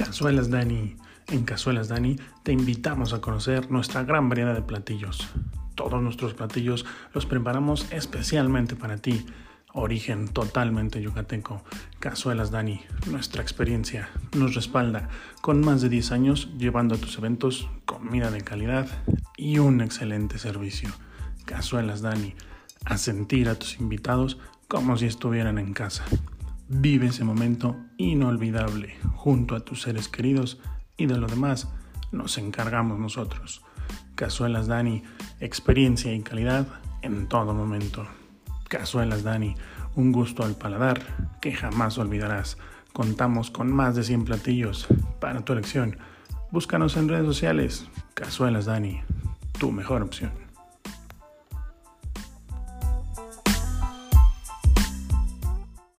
Cazuelas Dani. En Cazuelas Dani te invitamos a conocer nuestra gran variedad de platillos. Todos nuestros platillos los preparamos especialmente para ti. Origen totalmente yucateco. Cazuelas Dani, nuestra experiencia nos respalda con más de 10 años llevando a tus eventos comida de calidad y un excelente servicio. Cazuelas Dani, a sentir a tus invitados como si estuvieran en casa. Vive ese momento inolvidable junto a tus seres queridos y de lo demás nos encargamos nosotros. Cazuelas Dani, experiencia y calidad en todo momento. Cazuelas Dani, un gusto al paladar que jamás olvidarás. Contamos con más de 100 platillos para tu elección. Búscanos en redes sociales. Cazuelas Dani, tu mejor opción.